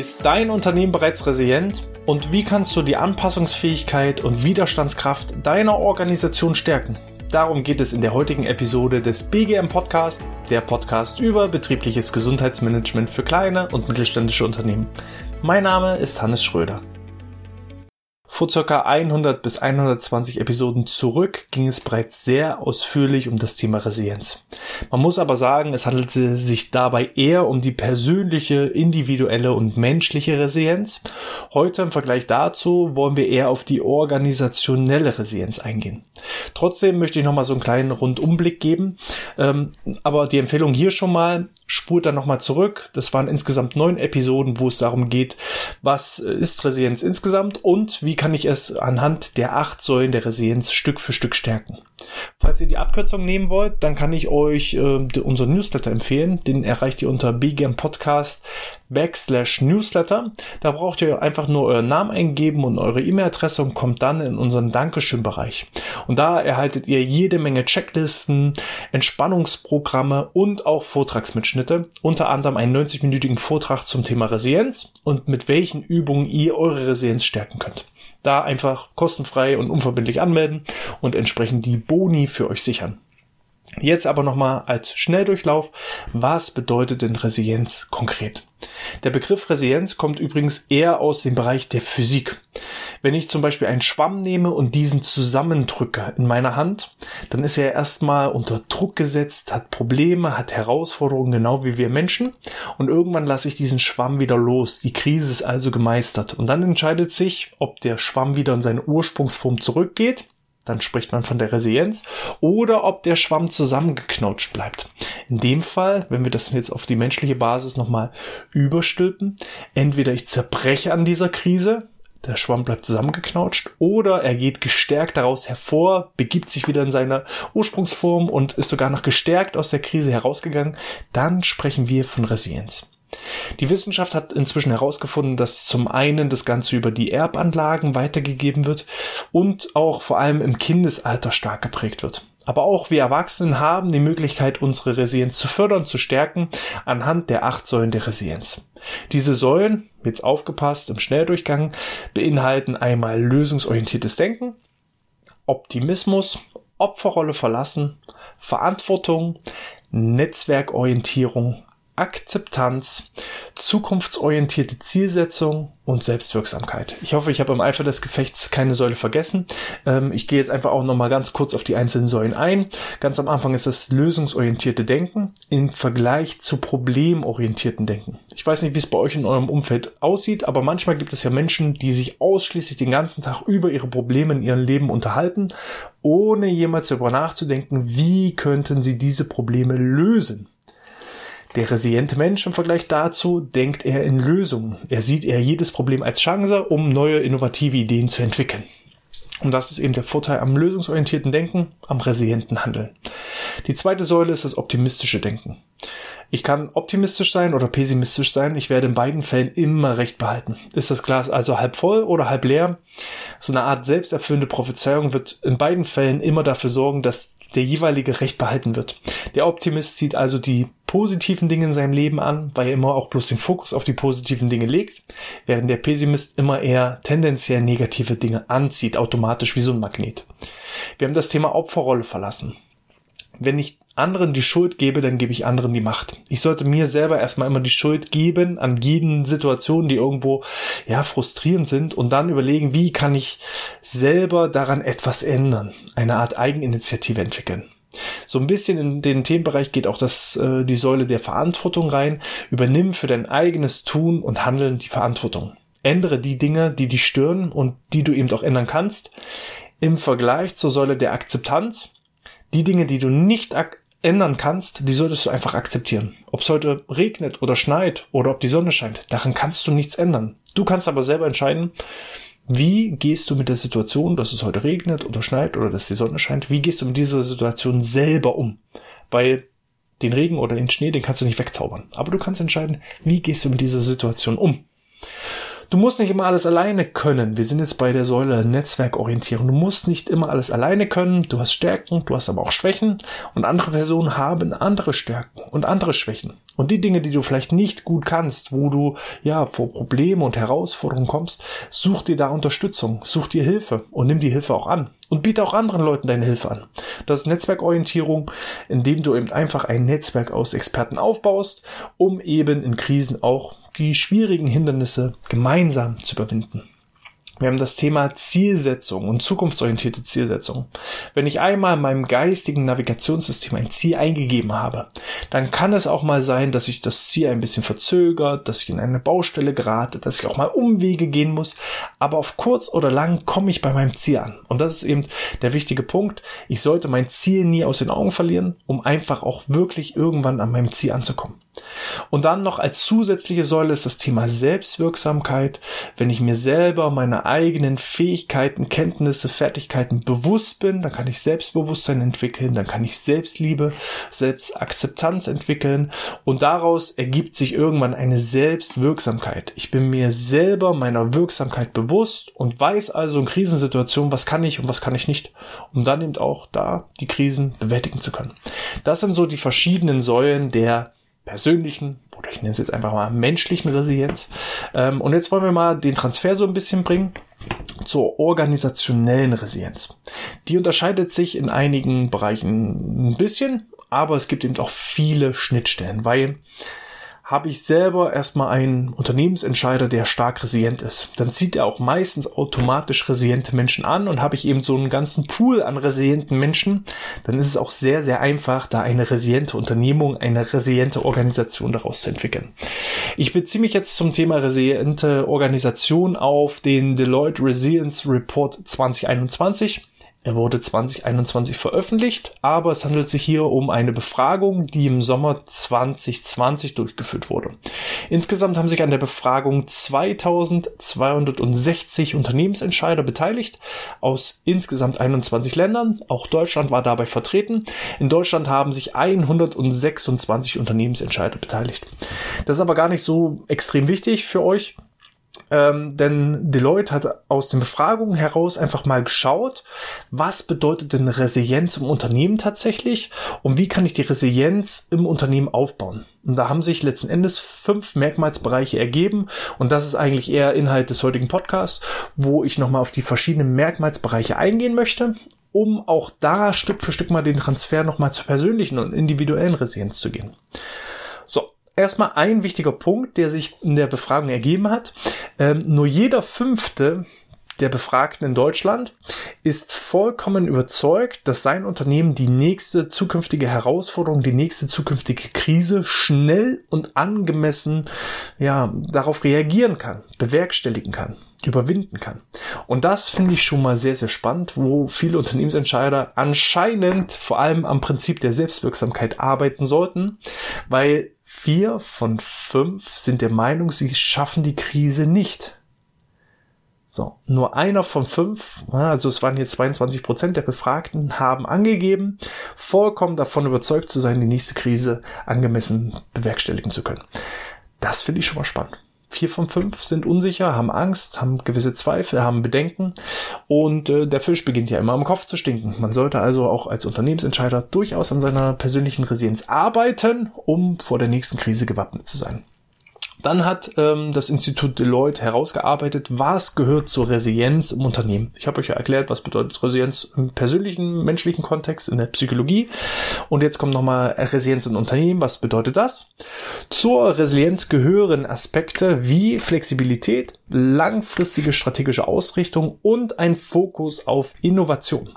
Ist dein Unternehmen bereits resilient? Und wie kannst du die Anpassungsfähigkeit und Widerstandskraft deiner Organisation stärken? Darum geht es in der heutigen Episode des BGM Podcast, der Podcast über betriebliches Gesundheitsmanagement für kleine und mittelständische Unternehmen. Mein Name ist Hannes Schröder. Vor ca. 100 bis 120 Episoden zurück ging es bereits sehr ausführlich um das Thema Resilienz. Man muss aber sagen, es handelte sich dabei eher um die persönliche, individuelle und menschliche Resilienz. Heute im Vergleich dazu wollen wir eher auf die organisationelle Resilienz eingehen. Trotzdem möchte ich nochmal so einen kleinen Rundumblick geben. Ähm, aber die Empfehlung hier schon mal, spurt dann nochmal zurück. Das waren insgesamt neun Episoden, wo es darum geht, was ist Resilienz insgesamt und wie kann ich es anhand der acht Säulen der Resilienz Stück für Stück stärken. Falls ihr die Abkürzung nehmen wollt, dann kann ich euch äh, unseren Newsletter empfehlen. Den erreicht ihr unter BGM backslash Newsletter. Da braucht ihr einfach nur euren Namen eingeben und eure E-Mail-Adresse und kommt dann in unseren Dankeschön-Bereich. Und da erhaltet ihr jede Menge Checklisten, Entspannungsprogramme und auch Vortragsmitschnitte. Unter anderem einen 90-minütigen Vortrag zum Thema Resilienz und mit welchen Übungen ihr eure Resilienz stärken könnt. Da einfach kostenfrei und unverbindlich anmelden und entsprechend die Boni für euch sichern. Jetzt aber nochmal als Schnelldurchlauf. Was bedeutet denn Resilienz konkret? Der Begriff Resilienz kommt übrigens eher aus dem Bereich der Physik. Wenn ich zum Beispiel einen Schwamm nehme und diesen zusammendrücke in meiner Hand, dann ist er erstmal unter Druck gesetzt, hat Probleme, hat Herausforderungen, genau wie wir Menschen. Und irgendwann lasse ich diesen Schwamm wieder los. Die Krise ist also gemeistert. Und dann entscheidet sich, ob der Schwamm wieder in seine Ursprungsform zurückgeht dann spricht man von der Resilienz, oder ob der Schwamm zusammengeknautscht bleibt. In dem Fall, wenn wir das jetzt auf die menschliche Basis nochmal überstülpen, entweder ich zerbreche an dieser Krise, der Schwamm bleibt zusammengeknautscht, oder er geht gestärkt daraus hervor, begibt sich wieder in seine Ursprungsform und ist sogar noch gestärkt aus der Krise herausgegangen, dann sprechen wir von Resilienz. Die Wissenschaft hat inzwischen herausgefunden, dass zum einen das Ganze über die Erbanlagen weitergegeben wird und auch vor allem im Kindesalter stark geprägt wird. Aber auch wir Erwachsenen haben die Möglichkeit, unsere Resilienz zu fördern, zu stärken, anhand der acht Säulen der Resilienz. Diese Säulen, jetzt aufgepasst im Schnelldurchgang, beinhalten einmal lösungsorientiertes Denken, Optimismus, Opferrolle verlassen, Verantwortung, Netzwerkorientierung, Akzeptanz, zukunftsorientierte Zielsetzung und Selbstwirksamkeit. Ich hoffe, ich habe im Eifer des Gefechts keine Säule vergessen. Ähm, ich gehe jetzt einfach auch nochmal ganz kurz auf die einzelnen Säulen ein. Ganz am Anfang ist das lösungsorientierte Denken im Vergleich zu problemorientierten Denken. Ich weiß nicht, wie es bei euch in eurem Umfeld aussieht, aber manchmal gibt es ja Menschen, die sich ausschließlich den ganzen Tag über ihre Probleme in ihrem Leben unterhalten, ohne jemals darüber nachzudenken, wie könnten sie diese Probleme lösen. Der resiliente Mensch im Vergleich dazu denkt er in Lösungen. Er sieht eher jedes Problem als Chance, um neue innovative Ideen zu entwickeln. Und das ist eben der Vorteil am lösungsorientierten Denken, am resilienten Handeln. Die zweite Säule ist das optimistische Denken. Ich kann optimistisch sein oder pessimistisch sein. Ich werde in beiden Fällen immer recht behalten. Ist das Glas also halb voll oder halb leer? So eine Art selbsterfüllende Prophezeiung wird in beiden Fällen immer dafür sorgen, dass der jeweilige Recht behalten wird. Der Optimist sieht also die positiven Dinge in seinem Leben an, weil er immer auch bloß den Fokus auf die positiven Dinge legt, während der Pessimist immer eher tendenziell negative Dinge anzieht, automatisch wie so ein Magnet. Wir haben das Thema Opferrolle verlassen wenn ich anderen die Schuld gebe, dann gebe ich anderen die Macht. Ich sollte mir selber erstmal immer die Schuld geben an jeden Situationen, die irgendwo ja frustrierend sind und dann überlegen, wie kann ich selber daran etwas ändern, eine Art Eigeninitiative entwickeln. So ein bisschen in den Themenbereich geht auch das, äh, die Säule der Verantwortung rein. Übernimm für dein eigenes Tun und Handeln die Verantwortung. Ändere die Dinge, die dich stören und die du eben auch ändern kannst. Im Vergleich zur Säule der Akzeptanz die Dinge, die du nicht ändern kannst, die solltest du einfach akzeptieren. Ob es heute regnet oder schneit oder ob die Sonne scheint, daran kannst du nichts ändern. Du kannst aber selber entscheiden, wie gehst du mit der Situation, dass es heute regnet oder schneit oder dass die Sonne scheint, wie gehst du mit dieser Situation selber um? Weil den Regen oder den Schnee, den kannst du nicht wegzaubern. Aber du kannst entscheiden, wie gehst du mit dieser Situation um. Du musst nicht immer alles alleine können. Wir sind jetzt bei der Säule Netzwerkorientierung. Du musst nicht immer alles alleine können. Du hast Stärken, du hast aber auch Schwächen und andere Personen haben andere Stärken und andere Schwächen. Und die Dinge, die du vielleicht nicht gut kannst, wo du ja vor Probleme und Herausforderungen kommst, such dir da Unterstützung, such dir Hilfe und nimm die Hilfe auch an und biete auch anderen Leuten deine Hilfe an. Das ist Netzwerkorientierung, indem du eben einfach ein Netzwerk aus Experten aufbaust, um eben in Krisen auch die schwierigen Hindernisse gemeinsam zu überwinden. Wir haben das Thema Zielsetzung und zukunftsorientierte Zielsetzung. Wenn ich einmal in meinem geistigen Navigationssystem ein Ziel eingegeben habe, dann kann es auch mal sein, dass sich das Ziel ein bisschen verzögert, dass ich in eine Baustelle gerate, dass ich auch mal Umwege gehen muss. Aber auf kurz oder lang komme ich bei meinem Ziel an. Und das ist eben der wichtige Punkt. Ich sollte mein Ziel nie aus den Augen verlieren, um einfach auch wirklich irgendwann an meinem Ziel anzukommen. Und dann noch als zusätzliche Säule ist das Thema Selbstwirksamkeit. Wenn ich mir selber meine eigenen Fähigkeiten, Kenntnisse, Fertigkeiten bewusst bin, dann kann ich Selbstbewusstsein entwickeln, dann kann ich Selbstliebe, Selbstakzeptanz entwickeln und daraus ergibt sich irgendwann eine Selbstwirksamkeit. Ich bin mir selber meiner Wirksamkeit bewusst und weiß also in Krisensituationen, was kann ich und was kann ich nicht, um dann eben auch da die Krisen bewältigen zu können. Das sind so die verschiedenen Säulen der persönlichen oder ich nenne es jetzt einfach mal menschlichen Resilienz. Ähm, und jetzt wollen wir mal den Transfer so ein bisschen bringen zur organisationellen Resilienz. Die unterscheidet sich in einigen Bereichen ein bisschen, aber es gibt eben auch viele Schnittstellen, weil habe ich selber erstmal einen Unternehmensentscheider, der stark resilient ist. Dann zieht er auch meistens automatisch resiliente Menschen an und habe ich eben so einen ganzen Pool an resilienten Menschen, dann ist es auch sehr, sehr einfach, da eine resiliente Unternehmung, eine resiliente Organisation daraus zu entwickeln. Ich beziehe mich jetzt zum Thema resiliente Organisation auf den Deloitte Resilience Report 2021. Er wurde 2021 veröffentlicht, aber es handelt sich hier um eine Befragung, die im Sommer 2020 durchgeführt wurde. Insgesamt haben sich an der Befragung 2260 Unternehmensentscheider beteiligt aus insgesamt 21 Ländern. Auch Deutschland war dabei vertreten. In Deutschland haben sich 126 Unternehmensentscheider beteiligt. Das ist aber gar nicht so extrem wichtig für euch. Ähm, denn Deloitte hat aus den Befragungen heraus einfach mal geschaut, was bedeutet denn Resilienz im Unternehmen tatsächlich und wie kann ich die Resilienz im Unternehmen aufbauen. Und da haben sich letzten Endes fünf Merkmalsbereiche ergeben und das ist eigentlich eher Inhalt des heutigen Podcasts, wo ich nochmal auf die verschiedenen Merkmalsbereiche eingehen möchte um auch da Stück für Stück mal den Transfer nochmal zur persönlichen und individuellen Resilienz zu gehen. Erstmal ein wichtiger Punkt, der sich in der Befragung ergeben hat. Ähm, nur jeder fünfte der Befragten in Deutschland ist vollkommen überzeugt, dass sein Unternehmen die nächste zukünftige Herausforderung, die nächste zukünftige Krise schnell und angemessen, ja, darauf reagieren kann, bewerkstelligen kann, überwinden kann. Und das finde ich schon mal sehr, sehr spannend, wo viele Unternehmensentscheider anscheinend vor allem am Prinzip der Selbstwirksamkeit arbeiten sollten, weil Vier von fünf sind der Meinung, sie schaffen die Krise nicht. So, nur einer von fünf, also es waren jetzt 22 Prozent der Befragten, haben angegeben, vollkommen davon überzeugt zu sein, die nächste Krise angemessen bewerkstelligen zu können. Das finde ich schon mal spannend vier von fünf sind unsicher, haben Angst, haben gewisse Zweifel, haben Bedenken und äh, der Fisch beginnt ja immer am Kopf zu stinken. Man sollte also auch als Unternehmensentscheider durchaus an seiner persönlichen Resilienz arbeiten, um vor der nächsten Krise gewappnet zu sein. Dann hat ähm, das Institut Deloitte herausgearbeitet, was gehört zur Resilienz im Unternehmen. Ich habe euch ja erklärt, was bedeutet Resilienz im persönlichen, menschlichen Kontext, in der Psychologie. Und jetzt kommt nochmal Resilienz im Unternehmen. Was bedeutet das? Zur Resilienz gehören Aspekte wie Flexibilität, langfristige strategische Ausrichtung und ein Fokus auf Innovation.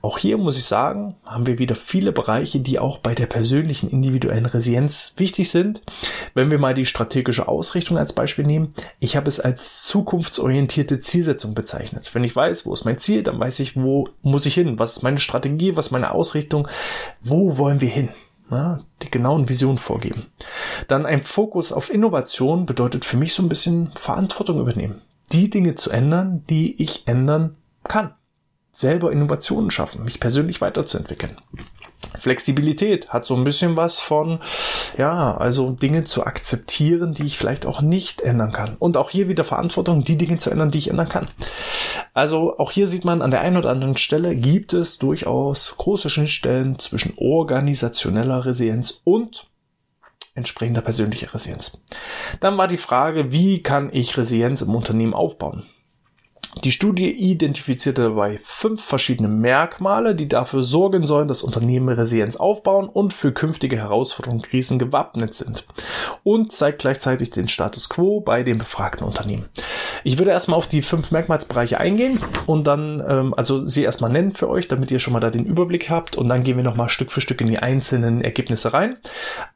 Auch hier muss ich sagen, haben wir wieder viele Bereiche, die auch bei der persönlichen individuellen Resilienz wichtig sind. Wenn wir mal die strategische Ausrichtung als Beispiel nehmen, ich habe es als zukunftsorientierte Zielsetzung bezeichnet. Wenn ich weiß, wo ist mein Ziel, dann weiß ich, wo muss ich hin, was ist meine Strategie, was ist meine Ausrichtung, wo wollen wir hin. Ja, die genauen Visionen vorgeben. Dann ein Fokus auf Innovation bedeutet für mich so ein bisschen Verantwortung übernehmen. Die Dinge zu ändern, die ich ändern kann selber Innovationen schaffen, mich persönlich weiterzuentwickeln. Flexibilität hat so ein bisschen was von, ja, also Dinge zu akzeptieren, die ich vielleicht auch nicht ändern kann. Und auch hier wieder Verantwortung, die Dinge zu ändern, die ich ändern kann. Also auch hier sieht man an der einen oder anderen Stelle gibt es durchaus große Schnittstellen zwischen organisationeller Resilienz und entsprechender persönlicher Resilienz. Dann war die Frage, wie kann ich Resilienz im Unternehmen aufbauen? Die Studie identifizierte dabei fünf verschiedene Merkmale, die dafür sorgen sollen, dass Unternehmen Resilienz aufbauen und für künftige Herausforderungen und Krisen gewappnet sind und zeigt gleichzeitig den Status quo bei den befragten Unternehmen. Ich würde erstmal auf die fünf Merkmalsbereiche eingehen und dann ähm, also sie erstmal nennen für euch, damit ihr schon mal da den Überblick habt und dann gehen wir nochmal Stück für Stück in die einzelnen Ergebnisse rein.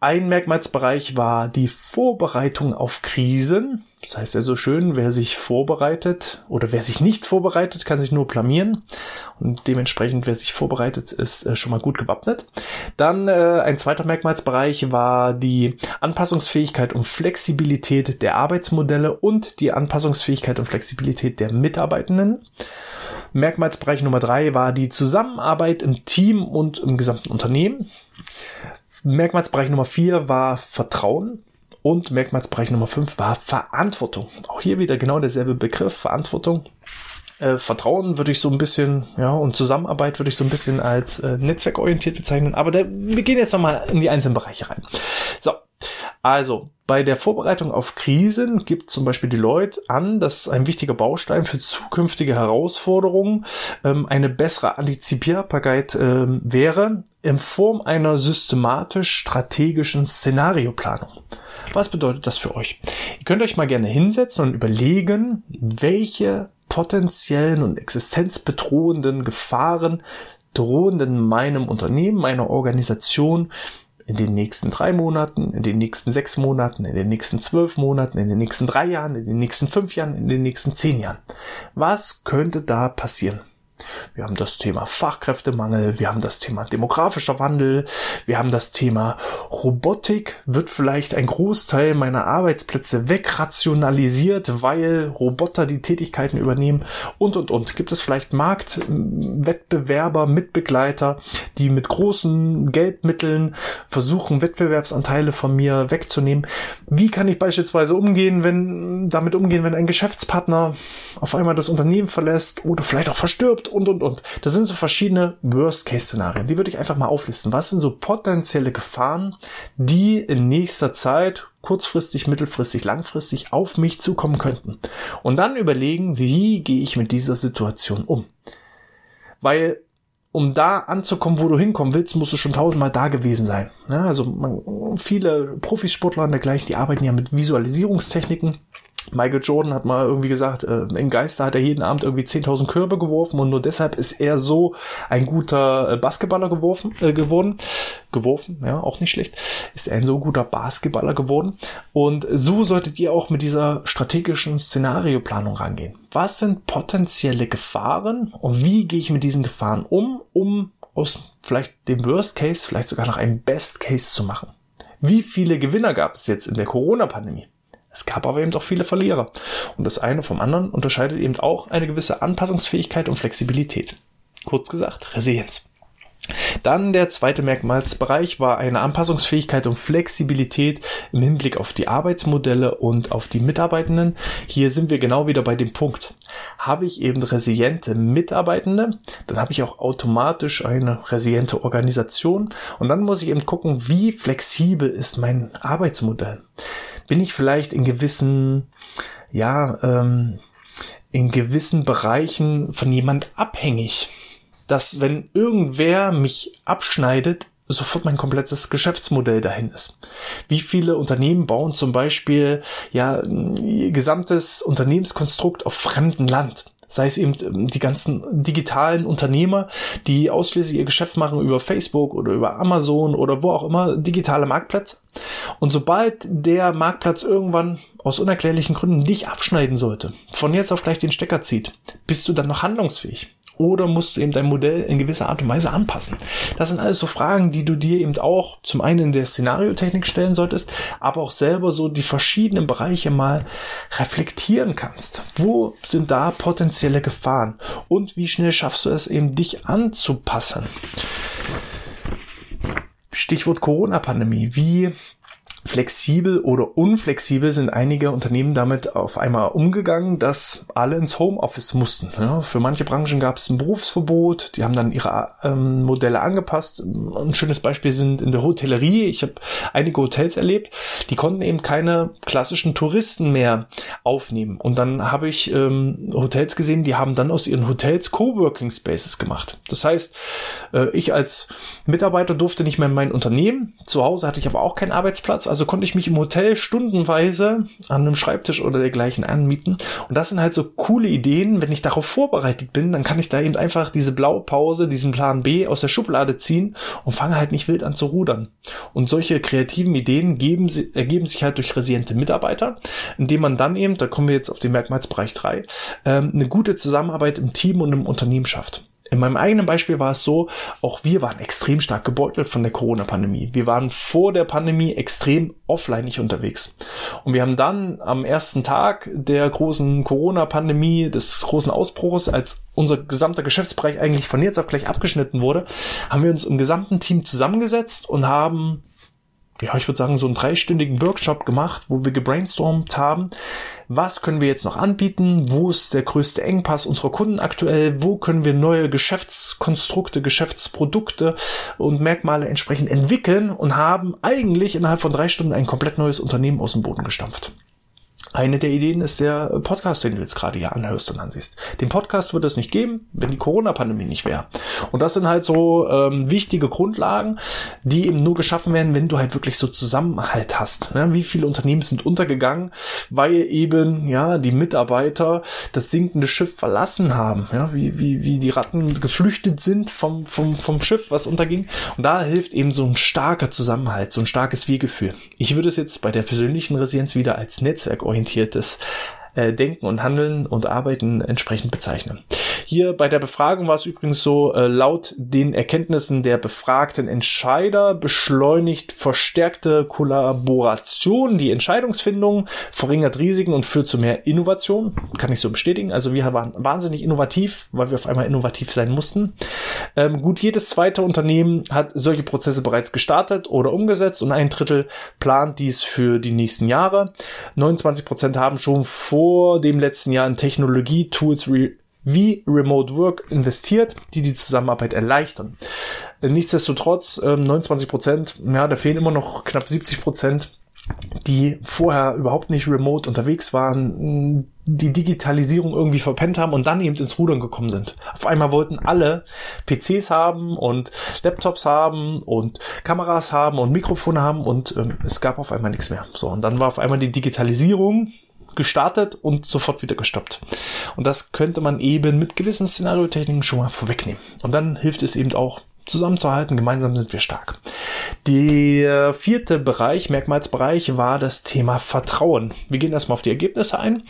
Ein Merkmalsbereich war die Vorbereitung auf Krisen. Das heißt ja so schön, wer sich vorbereitet oder wer sich nicht vorbereitet, kann sich nur blamieren. Und dementsprechend, wer sich vorbereitet, ist äh, schon mal gut gewappnet. Dann äh, ein zweiter Merkmalsbereich war die Anpassungsfähigkeit und Flexibilität der Arbeitsmodelle und die Anpassungsfähigkeit und Flexibilität der Mitarbeitenden. Merkmalsbereich Nummer drei war die Zusammenarbeit im Team und im gesamten Unternehmen. Merkmalsbereich Nummer vier war Vertrauen. Und Merkmalsbereich Nummer 5 war Verantwortung. Auch hier wieder genau derselbe Begriff, Verantwortung. Äh, Vertrauen würde ich so ein bisschen, ja, und Zusammenarbeit würde ich so ein bisschen als äh, netzwerkorientiert bezeichnen. Aber der, wir gehen jetzt nochmal in die einzelnen Bereiche rein. So, also bei der Vorbereitung auf Krisen gibt zum Beispiel Deloitte an, dass ein wichtiger Baustein für zukünftige Herausforderungen ähm, eine bessere Antizipierbarkeit ähm, wäre in Form einer systematisch strategischen Szenarioplanung. Was bedeutet das für euch? Ihr könnt euch mal gerne hinsetzen und überlegen, welche potenziellen und existenzbedrohenden Gefahren drohen denn meinem Unternehmen, meiner Organisation in den nächsten drei Monaten, in den nächsten sechs Monaten, in den nächsten zwölf Monaten, in den nächsten drei Jahren, in den nächsten fünf Jahren, in den nächsten zehn Jahren. Was könnte da passieren? Wir haben das Thema Fachkräftemangel, wir haben das Thema demografischer Wandel, wir haben das Thema Robotik, wird vielleicht ein Großteil meiner Arbeitsplätze wegrationalisiert, weil Roboter die Tätigkeiten übernehmen und und und. Gibt es vielleicht Marktwettbewerber, Mitbegleiter, die mit großen Geldmitteln versuchen, Wettbewerbsanteile von mir wegzunehmen? Wie kann ich beispielsweise umgehen, wenn damit umgehen, wenn ein Geschäftspartner auf einmal das Unternehmen verlässt oder vielleicht auch verstirbt und, und, und. Das sind so verschiedene Worst-Case-Szenarien. Die würde ich einfach mal auflisten. Was sind so potenzielle Gefahren, die in nächster Zeit kurzfristig, mittelfristig, langfristig auf mich zukommen könnten? Und dann überlegen, wie gehe ich mit dieser Situation um? Weil um da anzukommen, wo du hinkommen willst, musst du schon tausendmal da gewesen sein. Ja, also man, viele Profisportler und dergleichen, die arbeiten ja mit Visualisierungstechniken. Michael Jordan hat mal irgendwie gesagt, äh, im Geister hat er jeden Abend irgendwie 10.000 Körbe geworfen und nur deshalb ist er so ein guter äh, Basketballer geworfen, äh, geworden. Geworfen, ja, auch nicht schlecht. Ist er ein so guter Basketballer geworden. Und so solltet ihr auch mit dieser strategischen Szenarioplanung rangehen. Was sind potenzielle Gefahren und wie gehe ich mit diesen Gefahren um, um aus vielleicht dem Worst Case vielleicht sogar noch einen Best Case zu machen? Wie viele Gewinner gab es jetzt in der Corona-Pandemie? Es gab aber eben auch viele Verlierer. Und das eine vom anderen unterscheidet eben auch eine gewisse Anpassungsfähigkeit und Flexibilität. Kurz gesagt, Resilienz. Dann der zweite Merkmalsbereich war eine Anpassungsfähigkeit und Flexibilität im Hinblick auf die Arbeitsmodelle und auf die Mitarbeitenden. Hier sind wir genau wieder bei dem Punkt. Habe ich eben resiliente Mitarbeitende, dann habe ich auch automatisch eine resiliente Organisation und dann muss ich eben gucken, wie flexibel ist mein Arbeitsmodell bin ich vielleicht in gewissen, ja, ähm, in gewissen Bereichen von jemand abhängig. Dass wenn irgendwer mich abschneidet, sofort mein komplettes Geschäftsmodell dahin ist. Wie viele Unternehmen bauen zum Beispiel ja ihr gesamtes Unternehmenskonstrukt auf fremdem Land? Sei es eben ähm, die ganzen digitalen Unternehmer, die ausschließlich ihr Geschäft machen über Facebook oder über Amazon oder wo auch immer, digitale Marktplätze. Und sobald der Marktplatz irgendwann aus unerklärlichen Gründen dich abschneiden sollte, von jetzt auf gleich den Stecker zieht, bist du dann noch handlungsfähig? Oder musst du eben dein Modell in gewisser Art und Weise anpassen? Das sind alles so Fragen, die du dir eben auch zum einen in der Szenariotechnik stellen solltest, aber auch selber so die verschiedenen Bereiche mal reflektieren kannst. Wo sind da potenzielle Gefahren? Und wie schnell schaffst du es eben, dich anzupassen? Stichwort Corona-Pandemie. Wie flexibel oder unflexibel sind einige Unternehmen damit auf einmal umgegangen, dass alle ins Homeoffice mussten. Ja, für manche Branchen gab es ein Berufsverbot, die haben dann ihre ähm, Modelle angepasst. Ein schönes Beispiel sind in der Hotellerie. Ich habe einige Hotels erlebt, die konnten eben keine klassischen Touristen mehr aufnehmen. Und dann habe ich ähm, Hotels gesehen, die haben dann aus ihren Hotels Coworking Spaces gemacht. Das heißt, äh, ich als Mitarbeiter durfte nicht mehr in mein Unternehmen. Zu Hause hatte ich aber auch keinen Arbeitsplatz also konnte ich mich im Hotel stundenweise an einem Schreibtisch oder dergleichen anmieten. Und das sind halt so coole Ideen. Wenn ich darauf vorbereitet bin, dann kann ich da eben einfach diese Blaupause, diesen Plan B aus der Schublade ziehen und fange halt nicht wild an zu rudern. Und solche kreativen Ideen geben, ergeben sich halt durch resiliente Mitarbeiter, indem man dann eben, da kommen wir jetzt auf den Merkmalsbereich 3, ähm, eine gute Zusammenarbeit im Team und im Unternehmen schafft. In meinem eigenen Beispiel war es so, auch wir waren extrem stark gebeutelt von der Corona-Pandemie. Wir waren vor der Pandemie extrem offlineig unterwegs. Und wir haben dann am ersten Tag der großen Corona-Pandemie, des großen Ausbruchs, als unser gesamter Geschäftsbereich eigentlich von jetzt auf gleich abgeschnitten wurde, haben wir uns im gesamten Team zusammengesetzt und haben ja, ich würde sagen, so einen dreistündigen Workshop gemacht, wo wir gebrainstormt haben, was können wir jetzt noch anbieten, wo ist der größte Engpass unserer Kunden aktuell, wo können wir neue Geschäftskonstrukte, Geschäftsprodukte und Merkmale entsprechend entwickeln und haben eigentlich innerhalb von drei Stunden ein komplett neues Unternehmen aus dem Boden gestampft. Eine der Ideen ist der Podcast, den du jetzt gerade hier anhörst und ansiehst. Den Podcast wird es nicht geben, wenn die Corona-Pandemie nicht wäre. Und das sind halt so ähm, wichtige Grundlagen, die eben nur geschaffen werden, wenn du halt wirklich so Zusammenhalt hast. Ja, wie viele Unternehmen sind untergegangen, weil eben ja die Mitarbeiter das sinkende Schiff verlassen haben. Ja, wie, wie, wie die Ratten geflüchtet sind vom, vom, vom Schiff, was unterging. Und da hilft eben so ein starker Zusammenhalt, so ein starkes Wir-Gefühl. Ich würde es jetzt bei der persönlichen Resilienz wieder als Netzwerk orientieren orientiertes äh, Denken und Handeln und Arbeiten entsprechend bezeichnen. Hier bei der Befragung war es übrigens so, äh, laut den Erkenntnissen der befragten Entscheider beschleunigt verstärkte Kollaboration die Entscheidungsfindung, verringert Risiken und führt zu mehr Innovation. Kann ich so bestätigen. Also wir waren wahnsinnig innovativ, weil wir auf einmal innovativ sein mussten. Ähm, gut jedes zweite Unternehmen hat solche Prozesse bereits gestartet oder umgesetzt und ein Drittel plant dies für die nächsten Jahre. 29 Prozent haben schon vor dem letzten Jahr in Technologie-Tools wie Remote Work investiert, die die Zusammenarbeit erleichtern. Nichtsdestotrotz, 29 ähm, Prozent, ja, da fehlen immer noch knapp 70 Prozent, die vorher überhaupt nicht remote unterwegs waren, die Digitalisierung irgendwie verpennt haben und dann eben ins Rudern gekommen sind. Auf einmal wollten alle PCs haben und Laptops haben und Kameras haben und Mikrofone haben und ähm, es gab auf einmal nichts mehr. So, und dann war auf einmal die Digitalisierung gestartet und sofort wieder gestoppt. Und das könnte man eben mit gewissen Szenariotechniken schon mal vorwegnehmen. Und dann hilft es eben auch, zusammenzuhalten. Gemeinsam sind wir stark. Der vierte Bereich, Merkmalsbereich, war das Thema Vertrauen. Wir gehen erstmal auf die Ergebnisse ein.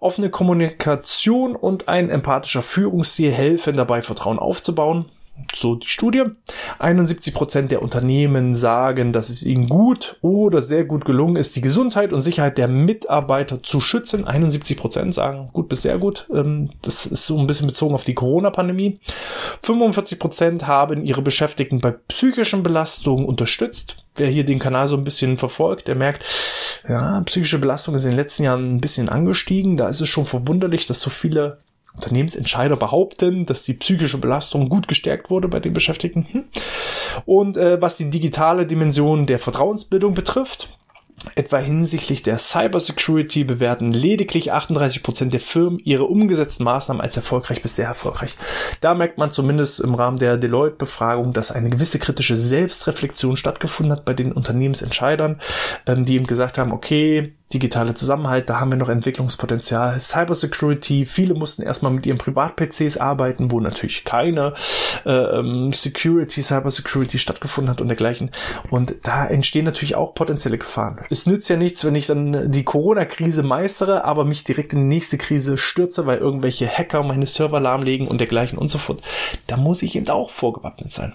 Offene Kommunikation und ein empathischer Führungsstil helfen dabei, Vertrauen aufzubauen so die Studie. 71 Prozent der Unternehmen sagen, dass es ihnen gut oder sehr gut gelungen ist, die Gesundheit und Sicherheit der Mitarbeiter zu schützen. 71 Prozent sagen gut bis sehr gut. Ähm, das ist so ein bisschen bezogen auf die Corona-Pandemie. 45 Prozent haben ihre Beschäftigten bei psychischen Belastungen unterstützt. Wer hier den Kanal so ein bisschen verfolgt, der merkt, ja, psychische Belastung ist in den letzten Jahren ein bisschen angestiegen. Da ist es schon verwunderlich, dass so viele Unternehmensentscheider behaupten, dass die psychische Belastung gut gestärkt wurde bei den Beschäftigten. Hm. Und äh, was die digitale Dimension der Vertrauensbildung betrifft, Etwa hinsichtlich der Cybersecurity bewerten lediglich 38% der Firmen ihre umgesetzten Maßnahmen als erfolgreich bis sehr erfolgreich. Da merkt man zumindest im Rahmen der Deloitte-Befragung, dass eine gewisse kritische Selbstreflexion stattgefunden hat bei den Unternehmensentscheidern, ähm, die eben gesagt haben, okay, digitale Zusammenhalt, da haben wir noch Entwicklungspotenzial. Cybersecurity, viele mussten erstmal mit ihren Privat-PCs arbeiten, wo natürlich keine äh, ähm, Security, Cybersecurity stattgefunden hat und dergleichen. Und da entstehen natürlich auch potenzielle Gefahren. Es nützt ja nichts, wenn ich dann die Corona-Krise meistere, aber mich direkt in die nächste Krise stürze, weil irgendwelche Hacker meine Server lahmlegen und dergleichen und so fort. Da muss ich eben auch vorgewappnet sein.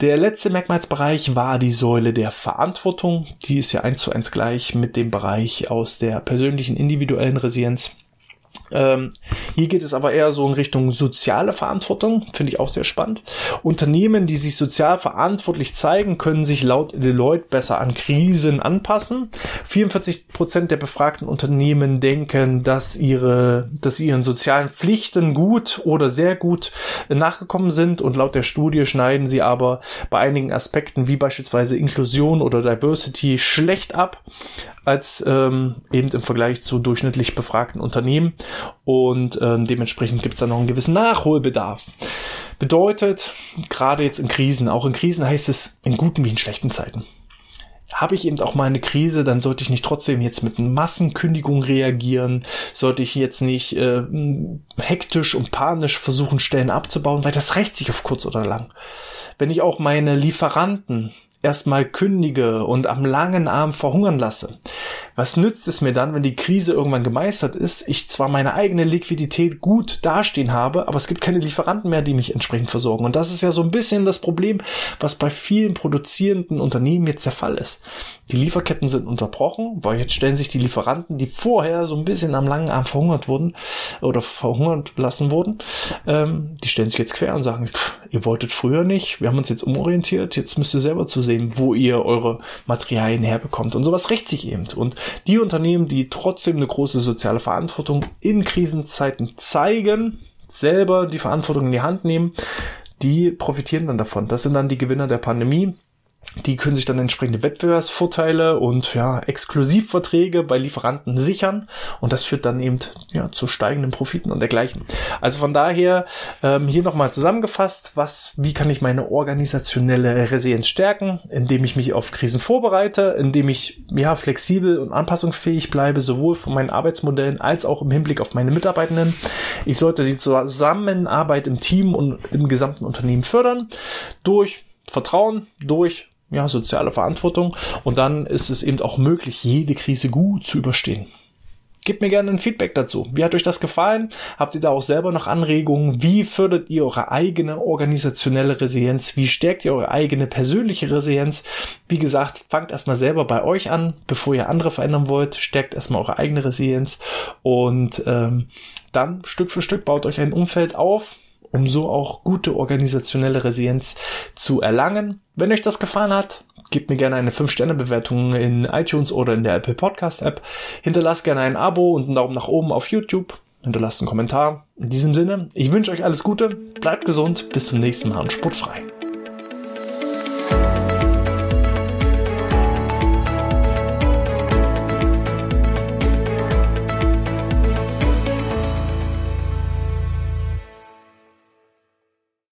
Der letzte Merkmalsbereich war die Säule der Verantwortung. Die ist ja eins zu eins gleich mit dem Bereich aus der persönlichen individuellen Resilienz. Ähm, hier geht es aber eher so in Richtung soziale Verantwortung, finde ich auch sehr spannend. Unternehmen, die sich sozial verantwortlich zeigen, können sich laut Deloitte besser an Krisen anpassen. 44 Prozent der befragten Unternehmen denken, dass ihre, dass ihren sozialen Pflichten gut oder sehr gut nachgekommen sind und laut der Studie schneiden sie aber bei einigen Aspekten wie beispielsweise Inklusion oder Diversity schlecht ab als ähm, eben im Vergleich zu durchschnittlich befragten Unternehmen und ähm, dementsprechend gibt es da noch einen gewissen Nachholbedarf. Bedeutet, gerade jetzt in Krisen, auch in Krisen heißt es in guten wie in schlechten Zeiten. Habe ich eben auch mal eine Krise, dann sollte ich nicht trotzdem jetzt mit Massenkündigung reagieren, sollte ich jetzt nicht äh, hektisch und panisch versuchen, Stellen abzubauen, weil das rächt sich auf kurz oder lang. Wenn ich auch meine Lieferanten erstmal kündige und am langen Arm verhungern lasse. Was nützt es mir dann, wenn die Krise irgendwann gemeistert ist, ich zwar meine eigene Liquidität gut dastehen habe, aber es gibt keine Lieferanten mehr, die mich entsprechend versorgen. Und das ist ja so ein bisschen das Problem, was bei vielen produzierenden Unternehmen jetzt der Fall ist. Die Lieferketten sind unterbrochen, weil jetzt stellen sich die Lieferanten, die vorher so ein bisschen am langen Arm verhungert wurden oder verhungert lassen wurden, ähm, die stellen sich jetzt quer und sagen, pff, ihr wolltet früher nicht, wir haben uns jetzt umorientiert, jetzt müsst ihr selber zusehen, wo ihr eure Materialien herbekommt. Und sowas rächt sich eben. Und die Unternehmen, die trotzdem eine große soziale Verantwortung in Krisenzeiten zeigen, selber die Verantwortung in die Hand nehmen, die profitieren dann davon. Das sind dann die Gewinner der Pandemie die können sich dann entsprechende Wettbewerbsvorteile und ja, Exklusivverträge bei Lieferanten sichern und das führt dann eben ja, zu steigenden Profiten und dergleichen. Also von daher ähm, hier nochmal zusammengefasst, was, wie kann ich meine organisationelle Resilienz stärken, indem ich mich auf Krisen vorbereite, indem ich ja flexibel und anpassungsfähig bleibe, sowohl von meinen Arbeitsmodellen als auch im Hinblick auf meine Mitarbeitenden. Ich sollte die Zusammenarbeit im Team und im gesamten Unternehmen fördern durch Vertrauen, durch ja, soziale Verantwortung und dann ist es eben auch möglich, jede Krise gut zu überstehen. Gebt mir gerne ein Feedback dazu. Wie hat euch das gefallen? Habt ihr da auch selber noch Anregungen? Wie fördert ihr eure eigene organisationelle Resilienz? Wie stärkt ihr eure eigene persönliche Resilienz? Wie gesagt, fangt erstmal selber bei euch an, bevor ihr andere verändern wollt. Stärkt erstmal eure eigene Resilienz und ähm, dann Stück für Stück baut euch ein Umfeld auf, um so auch gute organisationelle Resilienz zu erlangen. Wenn euch das gefallen hat, gebt mir gerne eine 5-Sterne-Bewertung in iTunes oder in der Apple Podcast App. Hinterlasst gerne ein Abo und einen Daumen nach oben auf YouTube. Hinterlasst einen Kommentar. In diesem Sinne, ich wünsche euch alles Gute, bleibt gesund, bis zum nächsten Mal und sportfrei.